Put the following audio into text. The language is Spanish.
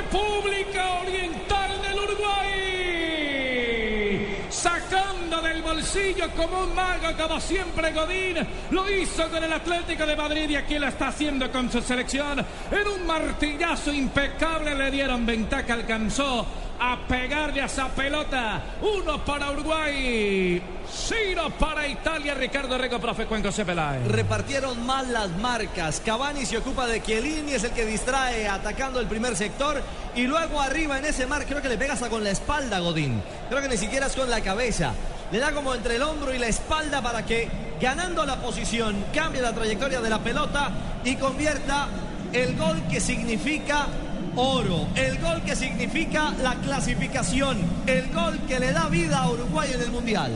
República Oriental del Uruguay. Sacando del bolsillo como un mago, como siempre Godín, lo hizo con el Atlético de Madrid y aquí lo está haciendo con su selección. En un martillazo impecable le dieron ventaja, alcanzó a pegarle a esa pelota. Uno para Uruguay, cero para Italia. Ricardo Rego, profe Cuenco Cepelay. Repartieron mal las marcas. Cavani se ocupa de Chiellini, es el que distrae atacando el primer sector. Y luego arriba en ese mar, creo que le pega hasta con la espalda, Godín. Creo que ni siquiera es con la cabeza. Le da como entre el hombro y la espalda para que, ganando la posición, cambie la trayectoria de la pelota y convierta el gol que significa oro, el gol que significa la clasificación, el gol que le da vida a Uruguay en el Mundial.